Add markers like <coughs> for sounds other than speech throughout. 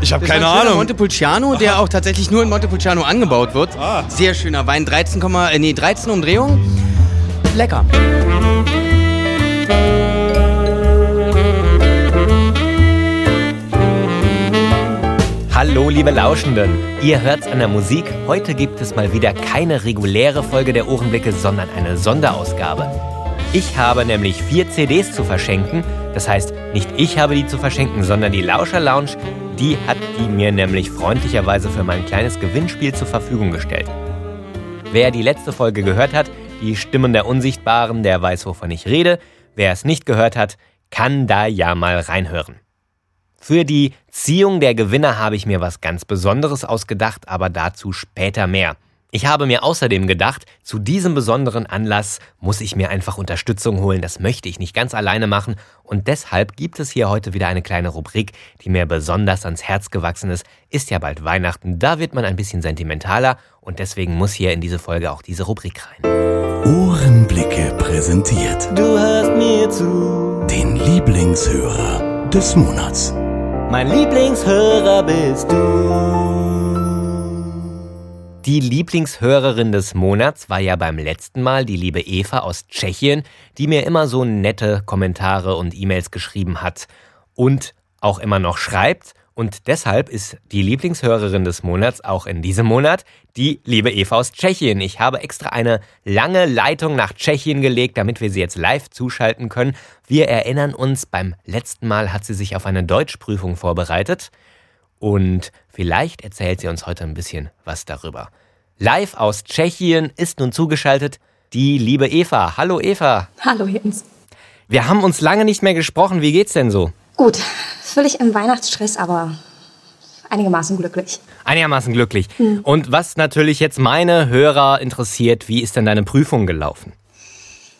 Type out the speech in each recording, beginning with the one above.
Ich habe keine Ahnung. Montepulciano, der auch tatsächlich nur in Montepulciano angebaut wird. Ah. Sehr schöner Wein, 13, äh, nee, 13 Umdrehungen. Lecker. Hallo liebe Lauschenden, ihr hört's an der Musik. Heute gibt es mal wieder keine reguläre Folge der Ohrenblicke, sondern eine Sonderausgabe. Ich habe nämlich vier CDs zu verschenken. Das heißt, nicht ich habe die zu verschenken, sondern die Lauscher Lounge, die hat die mir nämlich freundlicherweise für mein kleines Gewinnspiel zur Verfügung gestellt. Wer die letzte Folge gehört hat, die Stimmen der Unsichtbaren, der weiß, wovon ich rede. Wer es nicht gehört hat, kann da ja mal reinhören. Für die Ziehung der Gewinner habe ich mir was ganz Besonderes ausgedacht, aber dazu später mehr. Ich habe mir außerdem gedacht, zu diesem besonderen Anlass muss ich mir einfach Unterstützung holen. Das möchte ich nicht ganz alleine machen. Und deshalb gibt es hier heute wieder eine kleine Rubrik, die mir besonders ans Herz gewachsen ist. Ist ja bald Weihnachten, da wird man ein bisschen sentimentaler. Und deswegen muss hier in diese Folge auch diese Rubrik rein. Ohrenblicke präsentiert Du hörst mir zu. den Lieblingshörer des Monats. Mein Lieblingshörer bist du. Die Lieblingshörerin des Monats war ja beim letzten Mal die liebe Eva aus Tschechien, die mir immer so nette Kommentare und E-Mails geschrieben hat und auch immer noch schreibt. Und deshalb ist die Lieblingshörerin des Monats auch in diesem Monat die liebe Eva aus Tschechien. Ich habe extra eine lange Leitung nach Tschechien gelegt, damit wir sie jetzt live zuschalten können. Wir erinnern uns, beim letzten Mal hat sie sich auf eine Deutschprüfung vorbereitet. Und vielleicht erzählt sie uns heute ein bisschen was darüber. Live aus Tschechien ist nun zugeschaltet die liebe Eva. Hallo Eva. Hallo Jens. Wir haben uns lange nicht mehr gesprochen. Wie geht's denn so? Gut, völlig im Weihnachtsstress, aber einigermaßen glücklich. Einigermaßen glücklich. Und was natürlich jetzt meine Hörer interessiert, wie ist denn deine Prüfung gelaufen?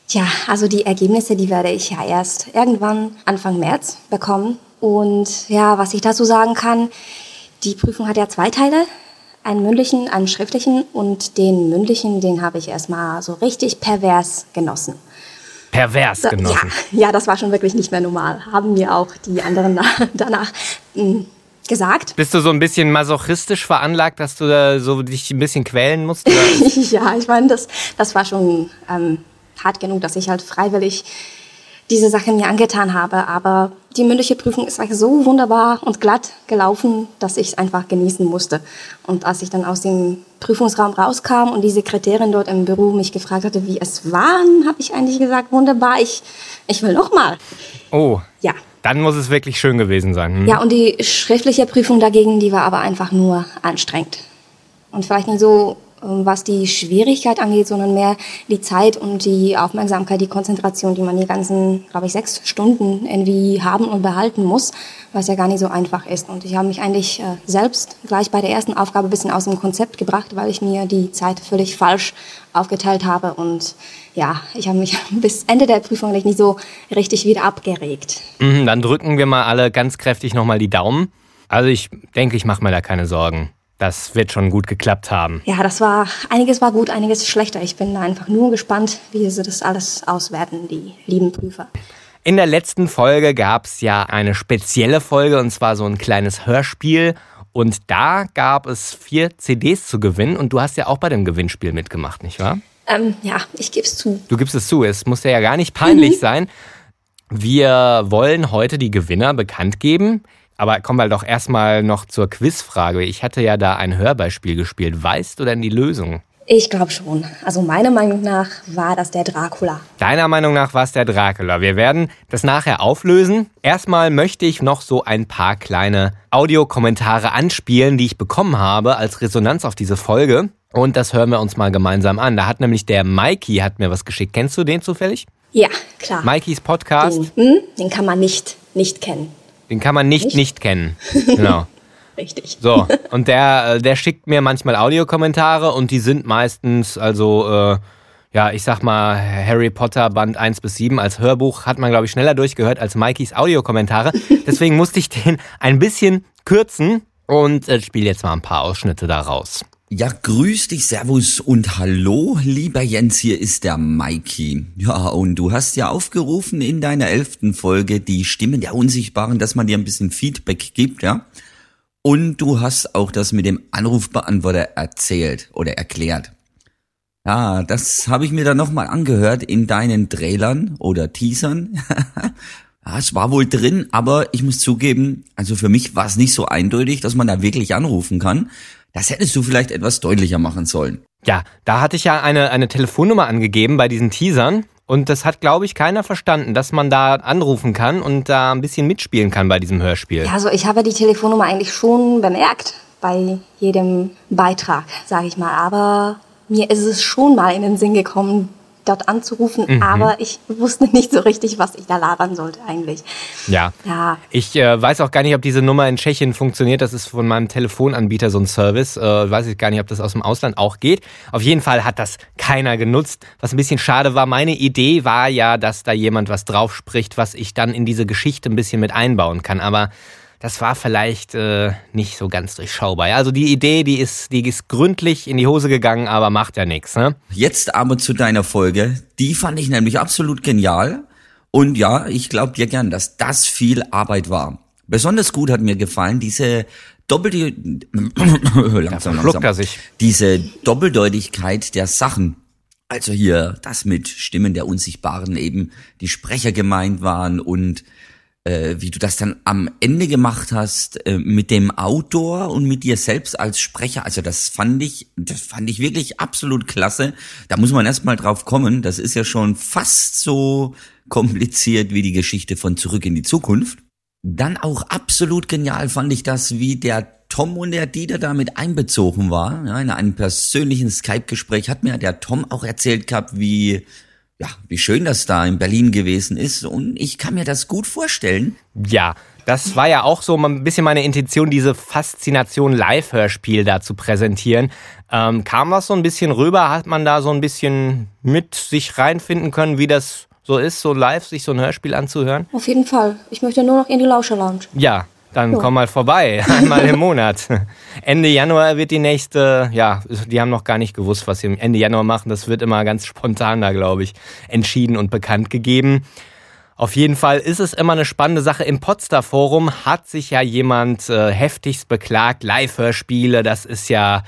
Tja, also die Ergebnisse, die werde ich ja erst irgendwann Anfang März bekommen. Und ja, was ich dazu sagen kann, die Prüfung hat ja zwei Teile. Einen mündlichen, einen schriftlichen. Und den mündlichen, den habe ich erstmal so richtig pervers genossen. Pervers Da- genossen. Ja, ja, das war schon wirklich nicht mehr normal. Haben mir auch die anderen na- <laughs> danach mh, gesagt. Bist du so ein bisschen masochistisch veranlagt, dass du da so dich ein bisschen quälen musst? <laughs> Ja, ich meine, das, das war schon ähm, hart genug, dass ich halt freiwillig diese Sache mir angetan habe. Aber die mündliche Prüfung ist eigentlich so wunderbar und glatt gelaufen, dass ich es einfach genießen musste. Und als ich dann aus dem Prüfungsraum rauskam und die Sekretärin dort im Büro mich gefragt hatte, wie es war, habe ich eigentlich gesagt, wunderbar, ich, ich will noch mal. Oh, Ja. dann muss es wirklich schön gewesen sein. Hm? Ja, und die schriftliche Prüfung dagegen, die war aber einfach nur anstrengend. Und vielleicht nicht so, was die Schwierigkeit angeht, sondern mehr die Zeit und die Aufmerksamkeit, die Konzentration, die man die ganzen, glaube ich, sechs Stunden irgendwie haben und behalten muss, was ja gar nicht so einfach ist. Und ich habe mich eigentlich äh, selbst gleich bei der ersten Aufgabe ein bisschen aus dem Konzept gebracht, weil ich mir die Zeit völlig falsch aufgeteilt habe. Und ja, ich habe mich <laughs> bis Ende der Prüfung nicht so richtig wieder abgeregt. Mhm, Dann drücken wir mal alle ganz kräftig nochmal die Daumen. Also ich denke, ich mache mir da keine Sorgen. Das wird schon gut geklappt haben. Ja, das war, einiges war gut, einiges schlechter. Ich bin einfach nur gespannt, wie sie das alles auswerten, die lieben Prüfer. In der letzten Folge gab es ja eine spezielle Folge und zwar so ein kleines Hörspiel. Und da gab es vier CDs zu gewinnen und du hast ja auch bei dem Gewinnspiel mitgemacht, nicht wahr? Ähm, ja, ich gebe es zu. Du gibst es zu, es muss ja gar nicht peinlich sein. Wir wollen heute die Gewinner bekannt geben. Aber kommen wir doch erstmal noch zur Quizfrage. Ich hatte ja da ein Hörbeispiel gespielt. Weißt du denn die Lösung? Ich glaube schon. Also meiner Meinung nach war das der Dracula. Deiner Meinung nach war es der Dracula. Wir werden das nachher auflösen. Erstmal möchte ich noch so ein paar kleine Audiokommentare anspielen, die ich bekommen habe als Resonanz auf diese Folge. Und das hören wir uns mal gemeinsam an. Da hat nämlich der Mikey hat mir was geschickt. Kennst du den zufällig? Ja, klar. Mikeys Podcast. Den, hm, den kann man nicht, nicht kennen. Den kann man nicht nicht, Nicht? kennen. <laughs> Genau. Richtig. So, und der, äh, der schickt mir manchmal Audiokommentare und die sind meistens, also, äh, ja, ich sag mal, Harry Potter Band 1 bis 7 als Hörbuch hat man, glaube ich, schneller durchgehört als Mikeys Audiokommentare. <laughs> Deswegen musste ich den ein bisschen kürzen und äh, spiele jetzt mal ein paar Ausschnitte daraus. Ja, grüß dich, Servus und Hallo, lieber Jens, hier ist der Mikey. Ja, und du hast ja aufgerufen in deiner elften Folge die Stimmen der Unsichtbaren, dass man dir ein bisschen Feedback gibt, ja? Und du hast auch das mit dem Anrufbeantworter erzählt oder erklärt. Ja, das habe ich mir dann nochmal angehört in deinen Trailern oder Teasern. <laughs> ja, es war wohl drin, aber ich muss zugeben, also für mich war es nicht so eindeutig, dass man da wirklich anrufen kann. Das hättest du vielleicht etwas deutlicher machen sollen. Ja, da hatte ich ja eine, eine Telefonnummer angegeben bei diesen Teasern. Und das hat, glaube ich, keiner verstanden, dass man da anrufen kann und da ein bisschen mitspielen kann bei diesem Hörspiel. Ja, also ich habe die Telefonnummer eigentlich schon bemerkt bei jedem Beitrag, sage ich mal. Aber mir ist es schon mal in den Sinn gekommen, dort anzurufen, mhm. aber ich wusste nicht so richtig, was ich da labern sollte eigentlich. Ja. ja. Ich äh, weiß auch gar nicht, ob diese Nummer in Tschechien funktioniert. Das ist von meinem Telefonanbieter so ein Service. Äh, weiß ich gar nicht, ob das aus dem Ausland auch geht. Auf jeden Fall hat das keiner genutzt. Was ein bisschen schade war, meine Idee war ja, dass da jemand was drauf spricht, was ich dann in diese Geschichte ein bisschen mit einbauen kann. Aber das war vielleicht äh, nicht so ganz durchschaubar. Also die Idee, die ist, die ist gründlich in die Hose gegangen, aber macht ja nichts. Ne? Jetzt aber zu deiner Folge. Die fand ich nämlich absolut genial. Und ja, ich glaube dir gern, dass das viel Arbeit war. Besonders gut hat mir gefallen diese doppelte <coughs> langsam, langsam, er sich. diese Doppeldeutigkeit der Sachen. Also hier das mit Stimmen der Unsichtbaren eben die Sprecher gemeint waren und äh, wie du das dann am Ende gemacht hast äh, mit dem Outdoor und mit dir selbst als Sprecher. Also das fand ich, das fand ich wirklich absolut klasse. Da muss man erstmal drauf kommen. Das ist ja schon fast so kompliziert wie die Geschichte von Zurück in die Zukunft. Dann auch absolut genial fand ich das, wie der Tom und der Dieter damit einbezogen war. Ja, in einem persönlichen Skype-Gespräch hat mir der Tom auch erzählt gehabt, wie ja, wie schön das da in Berlin gewesen ist. Und ich kann mir das gut vorstellen. Ja, das war ja auch so ein bisschen meine Intention, diese Faszination Live-Hörspiel da zu präsentieren. Ähm, kam das so ein bisschen rüber? Hat man da so ein bisschen mit sich reinfinden können, wie das so ist, so live sich so ein Hörspiel anzuhören? Auf jeden Fall. Ich möchte nur noch in die Lauscher Lounge. Ja, dann ja. komm mal vorbei, <laughs> einmal im Monat. Ende Januar wird die nächste, ja, die haben noch gar nicht gewusst, was sie Ende Januar machen. Das wird immer ganz spontan da, glaube ich, entschieden und bekannt gegeben. Auf jeden Fall ist es immer eine spannende Sache. Im Potsdam Forum hat sich ja jemand äh, heftigst beklagt. Live-Hörspiele, das ist ja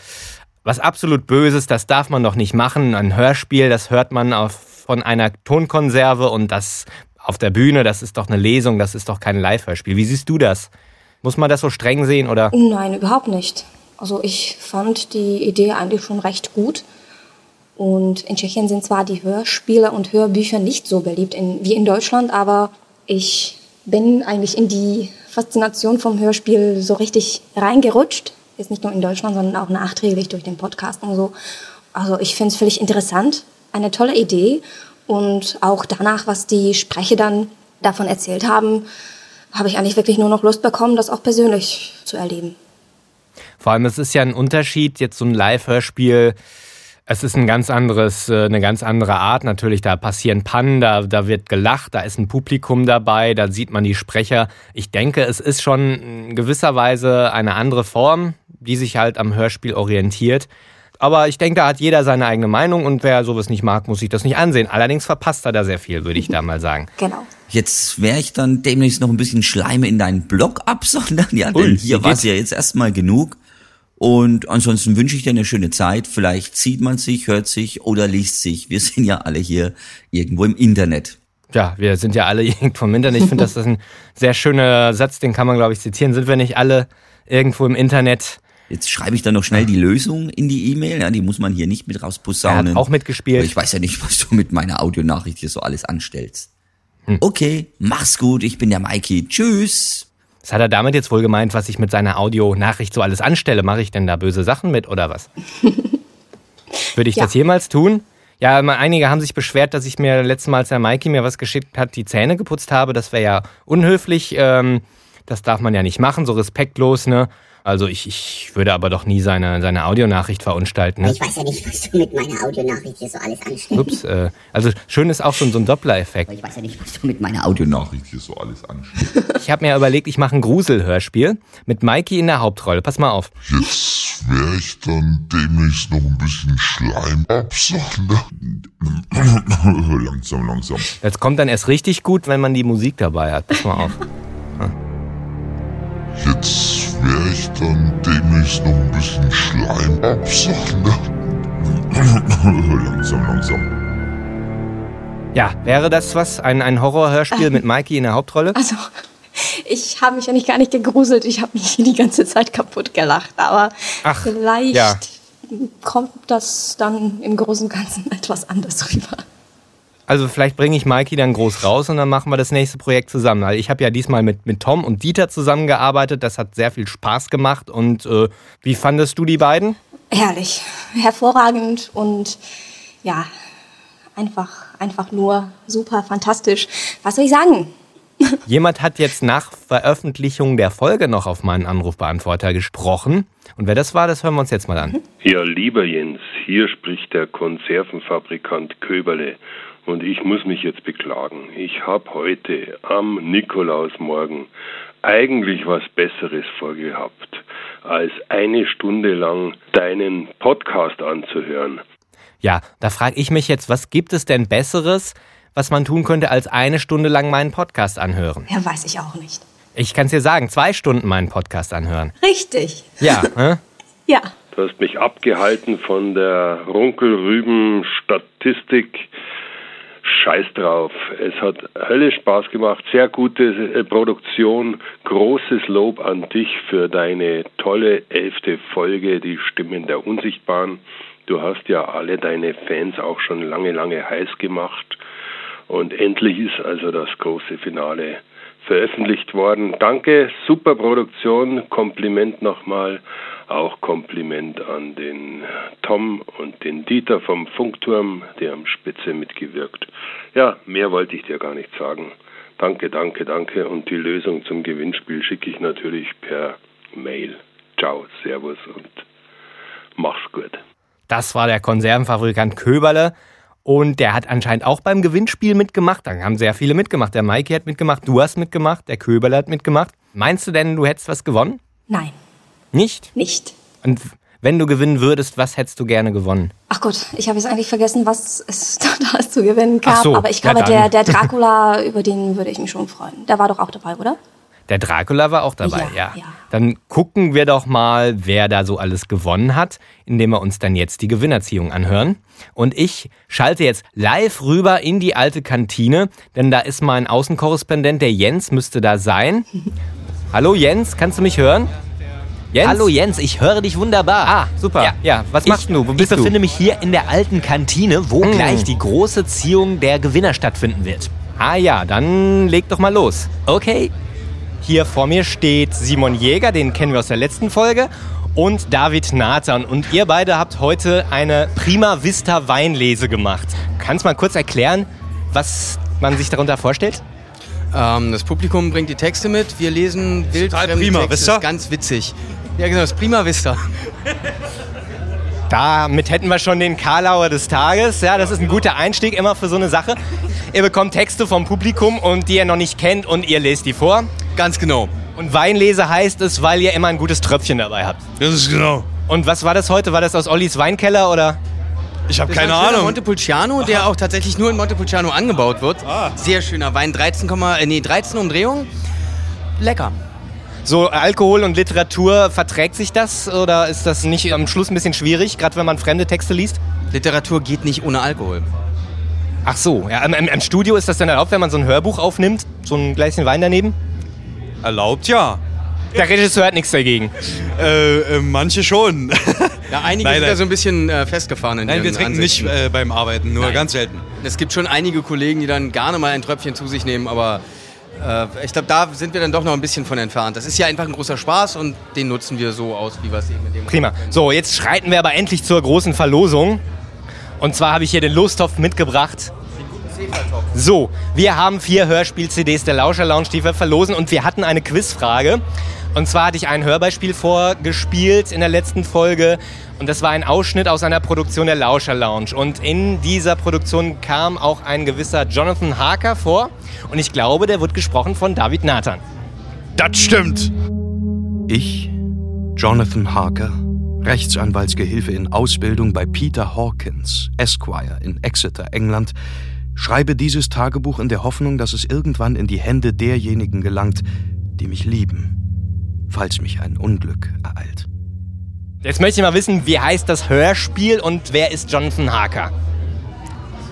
was absolut Böses, das darf man doch nicht machen. Ein Hörspiel, das hört man auf, von einer Tonkonserve und das auf der Bühne, das ist doch eine Lesung, das ist doch kein Live-Hörspiel. Wie siehst du das? Muss man das so streng sehen oder? Nein, überhaupt nicht. Also ich fand die Idee eigentlich schon recht gut. Und in Tschechien sind zwar die Hörspiele und Hörbücher nicht so beliebt in, wie in Deutschland, aber ich bin eigentlich in die Faszination vom Hörspiel so richtig reingerutscht. Jetzt nicht nur in Deutschland, sondern auch nachträglich durch den Podcast und so. Also ich finde es völlig interessant, eine tolle Idee. Und auch danach, was die Sprecher dann davon erzählt haben, habe ich eigentlich wirklich nur noch Lust bekommen, das auch persönlich zu erleben. Vor allem, es ist ja ein Unterschied, jetzt so ein Live-Hörspiel. Es ist ein ganz anderes, äh, eine ganz andere Art. Natürlich, da passieren Pannen, da, da wird gelacht, da ist ein Publikum dabei, da sieht man die Sprecher. Ich denke, es ist schon in gewisser Weise eine andere Form, die sich halt am Hörspiel orientiert. Aber ich denke, da hat jeder seine eigene Meinung und wer sowas nicht mag, muss sich das nicht ansehen. Allerdings verpasst er da sehr viel, würde ich da mal sagen. Genau. Jetzt werde ich dann demnächst noch ein bisschen Schleime in deinen Blog absondern. <laughs> Ja, denn hier war es ja jetzt erstmal genug. Und ansonsten wünsche ich dir eine schöne Zeit. Vielleicht sieht man sich, hört sich oder liest sich. Wir <laughs> sind ja alle hier irgendwo im Internet. Ja, wir sind ja alle <laughs> irgendwo im Internet. Ich finde, das ist ein sehr schöner Satz, den kann man, glaube ich, zitieren. Sind wir nicht alle irgendwo im Internet? Jetzt schreibe ich dann noch schnell die Lösung in die E-Mail. Ja, die muss man hier nicht mit rausposaunen. Er hat auch mitgespielt. Aber ich weiß ja nicht, was du mit meiner Audionachricht hier so alles anstellst. Hm. Okay, mach's gut. Ich bin der Mikey. Tschüss. Was hat er damit jetzt wohl gemeint, was ich mit seiner Audionachricht so alles anstelle? Mache ich denn da böse Sachen mit oder was? <laughs> Würde ich ja. das jemals tun? Ja, einige haben sich beschwert, dass ich mir letztes Mal, als der Mikey mir was geschickt hat, die Zähne geputzt habe. Das wäre ja unhöflich. Ähm, das darf man ja nicht machen, so respektlos, ne? Also ich, ich würde aber doch nie seine, seine Audionachricht verunstalten. Ne? Ich weiß ja nicht, was du mit meiner Audionachricht hier so alles anstellst. Ups, äh, also schön ist auch so, so ein Doppler-Effekt. Ich weiß ja nicht, was du mit meiner Audionachricht hier so alles anstellst. Ich habe mir überlegt, ich mache ein Gruselhörspiel mit Mikey in der Hauptrolle. Pass mal auf. Jetzt werde ich dann demnächst noch ein bisschen Schleim absondern. langsam, langsam. Jetzt kommt dann erst richtig gut, wenn man die Musik dabei hat. Pass mal auf. Jetzt werde ich dann demnächst noch ein bisschen Schleim absondern. <laughs> langsam, langsam. Ja, wäre das was? Ein, ein Horrorhörspiel mit Mikey in der Hauptrolle? Also, ich habe mich ja nicht gar nicht gegruselt. Ich habe mich die ganze Zeit kaputt gelacht. Aber Ach, vielleicht ja. kommt das dann im Großen und Ganzen <laughs> etwas anders rüber. Also vielleicht bringe ich Mikey dann groß raus und dann machen wir das nächste Projekt zusammen. Also ich habe ja diesmal mit, mit Tom und Dieter zusammengearbeitet. Das hat sehr viel Spaß gemacht. Und äh, wie fandest du die beiden? Herrlich, hervorragend und ja, einfach, einfach nur super fantastisch. Was soll ich sagen? <laughs> Jemand hat jetzt nach Veröffentlichung der Folge noch auf meinen Anrufbeantworter gesprochen. Und wer das war, das hören wir uns jetzt mal an. Ja, lieber Jens, hier spricht der Konservenfabrikant Köberle. Und ich muss mich jetzt beklagen. Ich habe heute am Nikolausmorgen eigentlich was Besseres vorgehabt, als eine Stunde lang deinen Podcast anzuhören. Ja, da frage ich mich jetzt, was gibt es denn Besseres, was man tun könnte, als eine Stunde lang meinen Podcast anhören? Ja, weiß ich auch nicht. Ich kann es dir sagen, zwei Stunden meinen Podcast anhören. Richtig. Ja, <laughs> hä? Ja. Du hast mich abgehalten von der Runkelrüben-Statistik. Scheiß drauf. Es hat höllisch Spaß gemacht. Sehr gute äh, Produktion. Großes Lob an dich für deine tolle elfte Folge, die Stimmen der Unsichtbaren. Du hast ja alle deine Fans auch schon lange, lange heiß gemacht. Und endlich ist also das große Finale veröffentlicht worden. Danke, super Produktion. Kompliment nochmal. Auch Kompliment an den Tom und den Dieter vom Funkturm, der am Spitze mitgewirkt. Ja, mehr wollte ich dir gar nicht sagen. Danke, danke, danke. Und die Lösung zum Gewinnspiel schicke ich natürlich per Mail. Ciao, Servus und mach's gut. Das war der Konservenfabrikant Köberle. Und der hat anscheinend auch beim Gewinnspiel mitgemacht. Da haben sehr viele mitgemacht. Der Mikey hat mitgemacht, du hast mitgemacht, der Köberle hat mitgemacht. Meinst du denn, du hättest was gewonnen? Nein, Nicht? nicht. Und wenn du gewinnen würdest, was hättest du gerne gewonnen? Ach Gott, ich habe jetzt eigentlich vergessen, was es <laughs> da zu gewinnen gab. So, Aber ich ja glaube, der, der <laughs> Dracula, über den würde ich mich schon freuen. Der war doch auch dabei, oder? Der Dracula war auch dabei, Ja, ja. ja. Dann gucken wir doch mal, wer da so alles gewonnen hat, indem wir uns dann jetzt die Gewinnerziehung anhören. Und ich schalte jetzt live rüber in die alte Kantine, denn da ist mein Außenkorrespondent, der Jens, müsste da sein. <laughs> Hallo Jens, kannst du mich hören? Jens? Hallo Jens, ich höre dich wunderbar. Ah, super. Ja, was machst ich, du? Wo bist ich du? befinde mich hier in der alten Kantine, wo Mm. gleich die große Ziehung der Gewinner stattfinden wird. Ah ja, dann leg doch mal los. Okay. Hier vor mir steht Simon Jäger, den kennen wir aus der letzten Folge, und David Nathan. Und ihr beide habt heute eine Prima Vista Weinlese gemacht. Kannst mal kurz erklären, was man sich darunter vorstellt? Ähm, das Publikum bringt die Texte mit, wir lesen wildfremde prima, Texte. ihr? ist ganz witzig. Ja, genau, das ist Prima Vista. <laughs> Damit hätten wir schon den Karlauer des Tages. Ja, das ist ein guter Einstieg immer für so eine Sache. Ihr bekommt Texte vom Publikum und die ihr noch nicht kennt und ihr lest die vor. Ganz genau. Und Weinlese heißt es, weil ihr immer ein gutes Tröpfchen dabei habt. Das ist genau. Und was war das heute? War das aus Ollis Weinkeller oder? Ich habe keine ist ein schöner Ahnung. Montepulciano, der auch tatsächlich nur in Montepulciano angebaut wird. Sehr schöner Wein, 13, äh, nee, 13 Umdrehungen. Lecker. So Alkohol und Literatur, verträgt sich das oder ist das nicht am Schluss ein bisschen schwierig, gerade wenn man fremde Texte liest? Literatur geht nicht ohne Alkohol. Ach so, ja, im, im, im Studio ist das dann erlaubt, wenn man so ein Hörbuch aufnimmt, so ein Gläschen Wein daneben? Erlaubt ja. Der Regisseur hat nichts dagegen. Äh, äh, manche schon. <laughs> Ja, einige Nein, sind nein. da so ein bisschen äh, festgefahren in Nein, wir trinken Ansichten. nicht äh, beim Arbeiten, nur Nein. ganz selten. Es gibt schon einige Kollegen, die dann gerne mal ein Tröpfchen zu sich nehmen, aber äh, ich glaube, da sind wir dann doch noch ein bisschen von entfernt. Das ist ja einfach ein großer Spaß und den nutzen wir so aus, wie wir es eben in dem Prima. So, jetzt schreiten wir aber endlich zur großen Verlosung. Und zwar habe ich hier den Lostopf mitgebracht. So, wir haben vier Hörspiel-CDs der Lauscher Lounge, die wir verlosen und wir hatten eine Quizfrage. Und zwar hatte ich ein Hörbeispiel vorgespielt in der letzten Folge und das war ein Ausschnitt aus einer Produktion der Lauscher Lounge. Und in dieser Produktion kam auch ein gewisser Jonathan Harker vor und ich glaube, der wird gesprochen von David Nathan. Das stimmt. Ich, Jonathan Harker, Rechtsanwaltsgehilfe in Ausbildung bei Peter Hawkins, Esquire in Exeter, England, schreibe dieses Tagebuch in der Hoffnung, dass es irgendwann in die Hände derjenigen gelangt, die mich lieben, falls mich ein Unglück ereilt. Jetzt möchte ich mal wissen, wie heißt das Hörspiel und wer ist Jonathan Harker?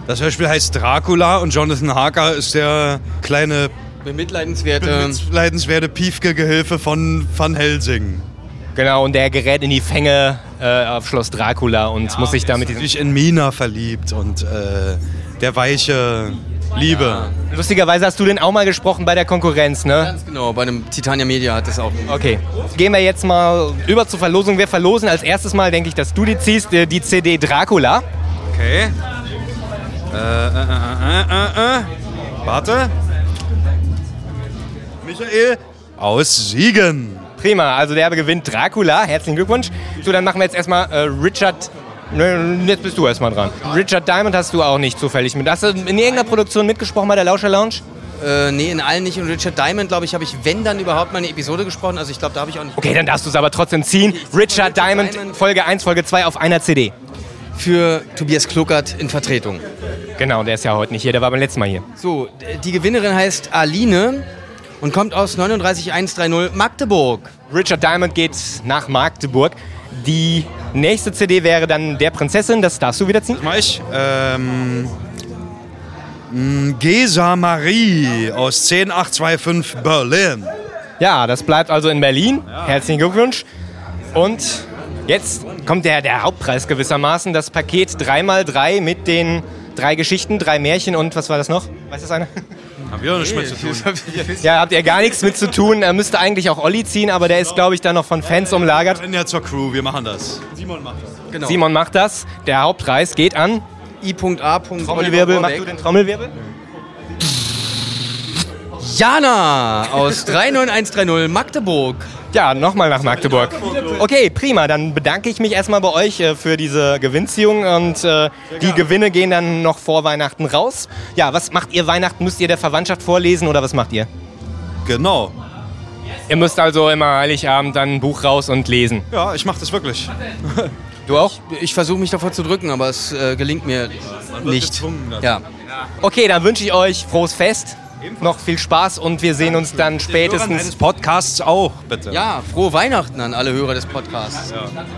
Das Hörspiel heißt Dracula und Jonathan Harker ist der kleine Bemitleidenswerte. bemitleidenswerte Piefke-Gehilfe von Van Helsing. Genau, und der gerät in die Fänge äh, auf Schloss Dracula und muss sich damit diesen. Sich in Mina verliebt und äh, der weiche Liebe. Lustigerweise hast du den auch mal gesprochen bei der Konkurrenz, ne? Ganz genau, bei einem Titania Media hat das auch. Okay. Gehen wir jetzt mal über zur Verlosung. Wir verlosen als erstes Mal, denke ich, dass du die ziehst, äh, die CD Dracula. Okay. Äh, äh, äh, äh, äh. Warte. Michael aus Siegen. Prima, also der gewinnt Dracula. Herzlichen Glückwunsch. So, dann machen wir jetzt erstmal äh, Richard. Nö, Jetzt bist du erstmal dran. Richard Diamond hast du auch nicht zufällig mit. Hast du in irgendeiner Produktion mitgesprochen bei der Lauscher Lounge? Äh, nee, in allen nicht. Und Richard Diamond, glaube ich, habe ich, wenn dann überhaupt mal eine Episode gesprochen. Also ich glaube, da habe ich auch nicht. Okay, dann darfst du es aber trotzdem ziehen. <laughs> Richard Diamond, Folge 1, Folge 2 auf einer CD. Für Tobias Kluckert in Vertretung. Genau, der ist ja heute nicht hier, der war beim letzten Mal hier. So, die Gewinnerin heißt Aline und kommt aus 39130 Magdeburg. Richard Diamond geht nach Magdeburg. Die nächste CD wäre dann Der Prinzessin, das darfst du wieder ziehen. Mach ich. Ähm, mh, Gesa Marie aus 10825 Berlin. Ja, das bleibt also in Berlin. Herzlichen Glückwunsch. Und jetzt kommt der, der Hauptpreis gewissermaßen, das Paket 3x3 mit den drei Geschichten, drei Märchen und was war das noch? Weiß das einer? Haben wir doch nichts mehr zu tun. Ja, habt ihr gar nichts mit zu tun. Er müsste eigentlich auch Olli ziehen, aber der ist, glaube ich, dann noch von Fans umlagert. Wir sind ja zur Crew, wir machen das. Simon macht das. Genau. Simon macht das. Der Hauptpreis geht an. I.A. Trommelwirbel, mach du den Trommelwirbel? Jana aus 39130 Magdeburg. Ja, nochmal nach Magdeburg. Okay, prima. Dann bedanke ich mich erstmal bei euch äh, für diese Gewinnziehung und äh, die Gewinne gehen dann noch vor Weihnachten raus. Ja, was macht ihr Weihnachten? Müsst ihr der Verwandtschaft vorlesen oder was macht ihr? Genau. Ihr müsst also immer Heiligabend dann ein Buch raus und lesen. Ja, ich mache das wirklich. <laughs> Du auch? Ich versuche mich davor zu drücken, aber es äh, gelingt mir nicht. Ja. Okay, dann wünsche ich euch frohes Fest. Noch viel Spaß und wir sehen uns dann spätestens. eines Podcasts auch, bitte. ja, frohe Weihnachten an alle Hörer des Podcasts.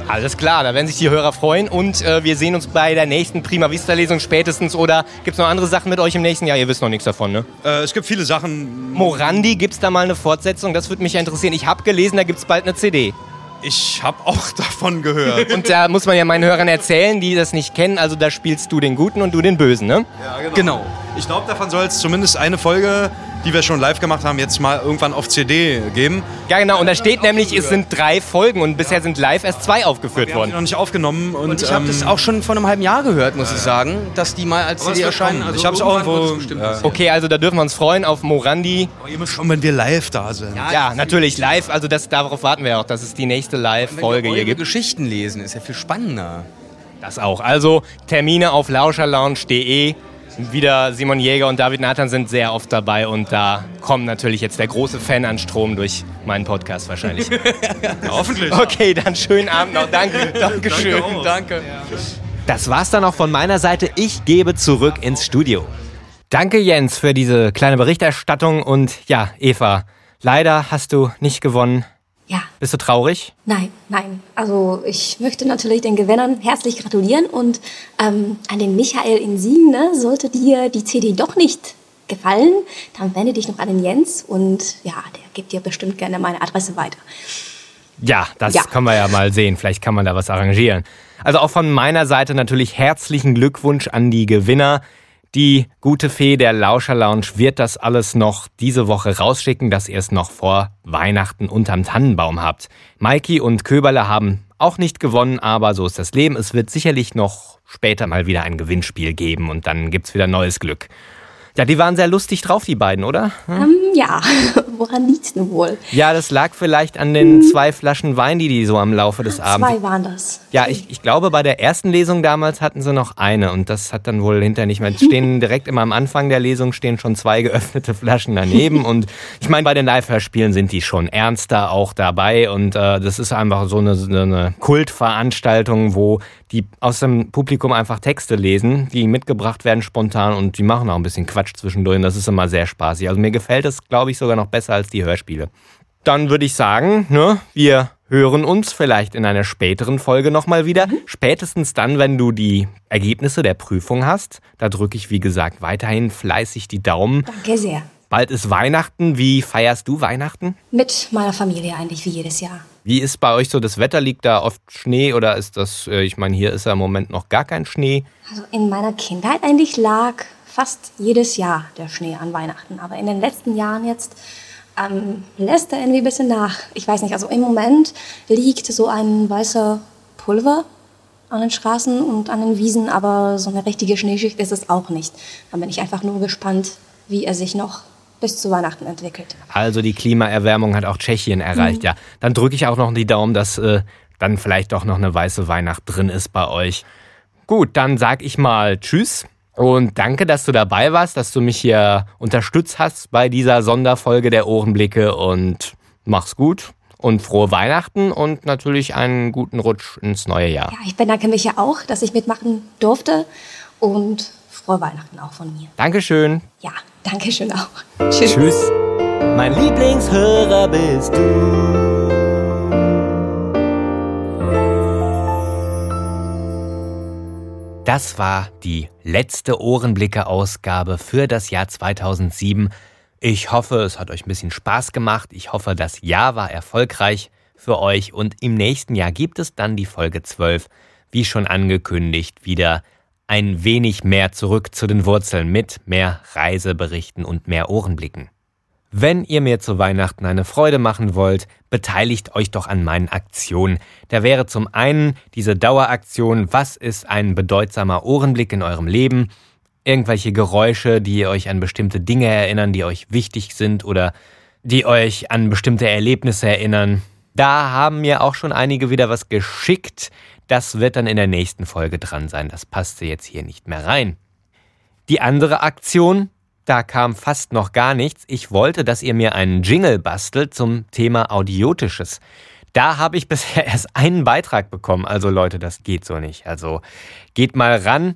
Alles klar, da werden sich die Hörer freuen und äh, wir sehen uns bei der nächsten Prima Vista Lesung spätestens. Oder gibt es noch andere Sachen mit euch im nächsten Jahr? Ihr wisst noch nichts davon, ne? Äh, es gibt viele Sachen. Morandi, gibt es da mal eine Fortsetzung? Das würde mich ja interessieren. Ich habe gelesen, da gibt es bald eine CD. Ich habe auch <laughs> davon gehört. Und da muss man ja meinen Hörern erzählen, die das nicht kennen. Also da spielst du den Guten und du den Bösen, ne? Ja, genau. Ich glaube, davon soll es zumindest eine Folge, die wir schon live gemacht haben, jetzt mal irgendwann auf CD geben. Ja, genau. Und da steht nämlich, es sind drei Folgen und bisher sind live erst zwei aufgeführt Wir haben die worden. noch nicht aufgenommen. Und, Und ich habe ähm, das auch schon vor einem halben Jahr gehört, muss ich sagen, dass die mal als CD erscheinen. kommen. ich habe es auch irgendwo. Ja. Okay, also da dürfen wir uns freuen auf Morandi. Aber ihr müsst schon, wenn wir live da sind. Ja, natürlich live. Also das, darauf warten wir auch, dass es die nächste Live-Folge hier gibt. Geschichten lesen, ist ja viel spannender. Das auch. Also Termine auf lauscherlounge.de. Wieder Simon Jäger und David Nathan sind sehr oft dabei und da kommt natürlich jetzt der große Fan an Strom durch meinen Podcast wahrscheinlich. <laughs> Ja, hoffentlich. Okay, dann schönen Abend noch. Danke. <laughs> Dankeschön. auch. Danke. Das war's dann auch von meiner Seite. Ich gebe zurück ins Studio. Danke Jens für diese kleine Berichterstattung und ja, Eva, leider hast du nicht gewonnen. Bist du traurig? nein, nein. Also ich möchte natürlich den Gewinnern herzlich gratulieren und ähm, an den Michael in Siegen, ne, sollte dir die CD doch nicht gefallen, dann wende dich noch an den Jens und ja, der gibt dir bestimmt gerne meine Adresse weiter. Ja, das Ja. können wir ja mal sehen. Vielleicht kann man da was arrangieren. Also auch von meiner Seite natürlich herzlichen Glückwunsch an die Gewinner. Die gute Fee der Lauscher Lounge wird das alles noch diese Woche rausschicken, dass ihr es noch vor Weihnachten unterm Tannenbaum habt. Maiki und Köberle haben auch nicht gewonnen, aber so ist das Leben. Es wird sicherlich noch später mal wieder ein Gewinnspiel geben und dann gibt's wieder neues Glück. Ja, die waren sehr lustig drauf, die beiden, oder? Ähm, ja, <laughs> woran liegt's denn wohl? Ja, das lag vielleicht an den zwei Flaschen Wein, die die so am Laufe des Abends Zwei waren das. ja, ich, ich glaube, bei der ersten Lesung damals hatten sie noch eine und das hat dann wohl hinterher nicht mehr. Es <laughs> stehen direkt immer am Anfang der Lesung stehen schon zwei geöffnete Flaschen daneben <laughs> und ich meine, bei den Live-Hörspielen sind die schon ernster auch dabei und äh, das ist einfach so eine, so eine Kultveranstaltung, wo die aus dem Publikum einfach Texte lesen, die mitgebracht werden spontan und die machen auch ein bisschen Quatsch zwischendurch und das ist immer sehr spaßig. Also mir gefällt es, glaube ich, sogar noch besser als die Hörspiele. Dann würde ich sagen, ne, wir hören uns vielleicht in einer späteren Folge nochmal wieder. Mhm. Spätestens dann, wenn du die Ergebnisse der Prüfung hast. Da drücke ich, wie gesagt, weiterhin fleißig die Daumen. Danke sehr. Bald ist Weihnachten. Wie feierst du Weihnachten? Mit meiner Familie eigentlich wie jedes Jahr. Wie ist bei euch so das Wetter? Liegt da oft Schnee oder ist das, äh, ich meine, hier ist ja im Moment noch gar kein Schnee? Also in meiner Kindheit eigentlich lag fast jedes Jahr der Schnee an Weihnachten. Aber in den letzten Jahren jetzt ähm, lässt er irgendwie ein bisschen nach. Ich weiß nicht, also im Moment liegt so ein weißer Pulver an den Straßen und an den Wiesen, aber so eine richtige Schneeschicht ist es auch nicht. Da bin ich einfach nur gespannt, wie er sich noch bis zu Weihnachten entwickelt. Also die Klimaerwärmung hat auch Tschechien erreicht, mhm. ja. Dann drücke ich auch noch die Daumen, dass äh, dann vielleicht doch noch eine weiße Weihnacht drin ist bei euch. Gut, dann sag ich mal Tschüss. Und danke, dass du dabei warst, dass du mich hier unterstützt hast bei dieser Sonderfolge der Ohrenblicke und mach's gut und frohe Weihnachten und natürlich einen guten Rutsch ins neue Jahr. Ja, ich bedanke mich ja auch, dass ich mitmachen durfte und frohe Weihnachten auch von mir. Dankeschön. Ja, Dankeschön auch. Tschüss. Tschüss. Mein Lieblingshörer bist du. Das war die letzte Ohrenblicke-Ausgabe für das Jahr 2007. Ich hoffe, es hat euch ein bisschen Spaß gemacht. Ich hoffe, das Jahr war erfolgreich für euch und im nächsten Jahr gibt es dann die Folge 12, wie schon angekündigt, wieder ein wenig mehr zurück zu den Wurzeln mit mehr Reiseberichten und mehr Ohrenblicken. Wenn ihr mir zu Weihnachten eine Freude machen wollt, beteiligt euch doch an meinen Aktionen. Da wäre zum einen diese Daueraktion Was ist ein bedeutsamer Ohrenblick in eurem Leben? Irgendwelche Geräusche, die euch an bestimmte Dinge erinnern, die euch wichtig sind oder die euch an bestimmte Erlebnisse erinnern. Da haben mir auch schon einige wieder was geschickt. Das wird dann in der nächsten Folge dran sein. Das passte jetzt hier nicht mehr rein. Die andere Aktion, da kam fast noch gar nichts. Ich wollte, dass ihr mir einen Jingle bastelt zum Thema Audiotisches. Da habe ich <laughs> bisher erst einen Beitrag bekommen. Also Leute, das geht so nicht. Also geht mal ran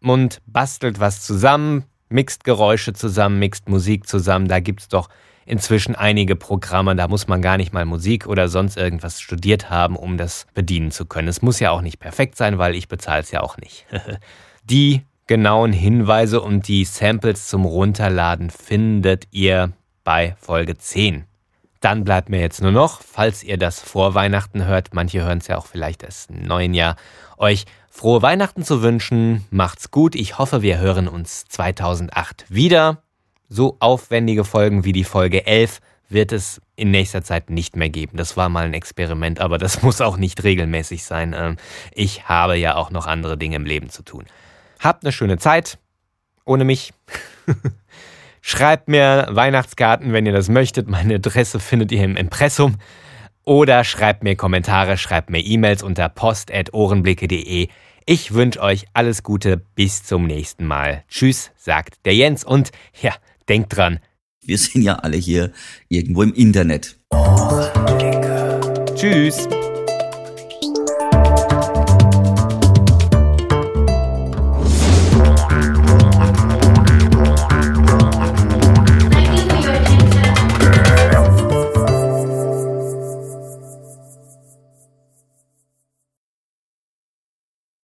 und bastelt was zusammen, mixt Geräusche zusammen, mixt Musik zusammen. Da gibt es doch inzwischen einige Programme. Da muss man gar nicht mal Musik oder sonst irgendwas studiert haben, um das bedienen zu können. Es muss ja auch nicht perfekt sein, weil ich bezahle es ja auch nicht. <laughs> Die genauen Hinweise und die Samples zum Runterladen findet ihr bei Folge 10. Dann bleibt mir jetzt nur noch, falls ihr das vor Weihnachten hört, manche hören es ja auch vielleicht erst im neuen Jahr, euch frohe Weihnachten zu wünschen. Macht's gut. Ich hoffe, wir hören uns 2008 wieder. So aufwendige Folgen wie die Folge 11 wird es in nächster Zeit nicht mehr geben. Das war mal ein Experiment, aber das <laughs> muss auch nicht regelmäßig sein. Ähm, ich habe ja auch noch andere Dinge im Leben zu tun. Habt eine schöne Zeit. Ohne mich. <laughs> Schreibt mir Weihnachtskarten, wenn ihr das möchtet. Meine Adresse findet ihr im Impressum. Oder schreibt mir Kommentare, schreibt mir E-Mails unter post.ohrenblicke.de. Ich wünsche euch alles Gute. Bis zum nächsten Mal. Tschüss, sagt der Jens. Und ja, denkt dran. Wir sind ja alle hier irgendwo im Internet. Tschüss.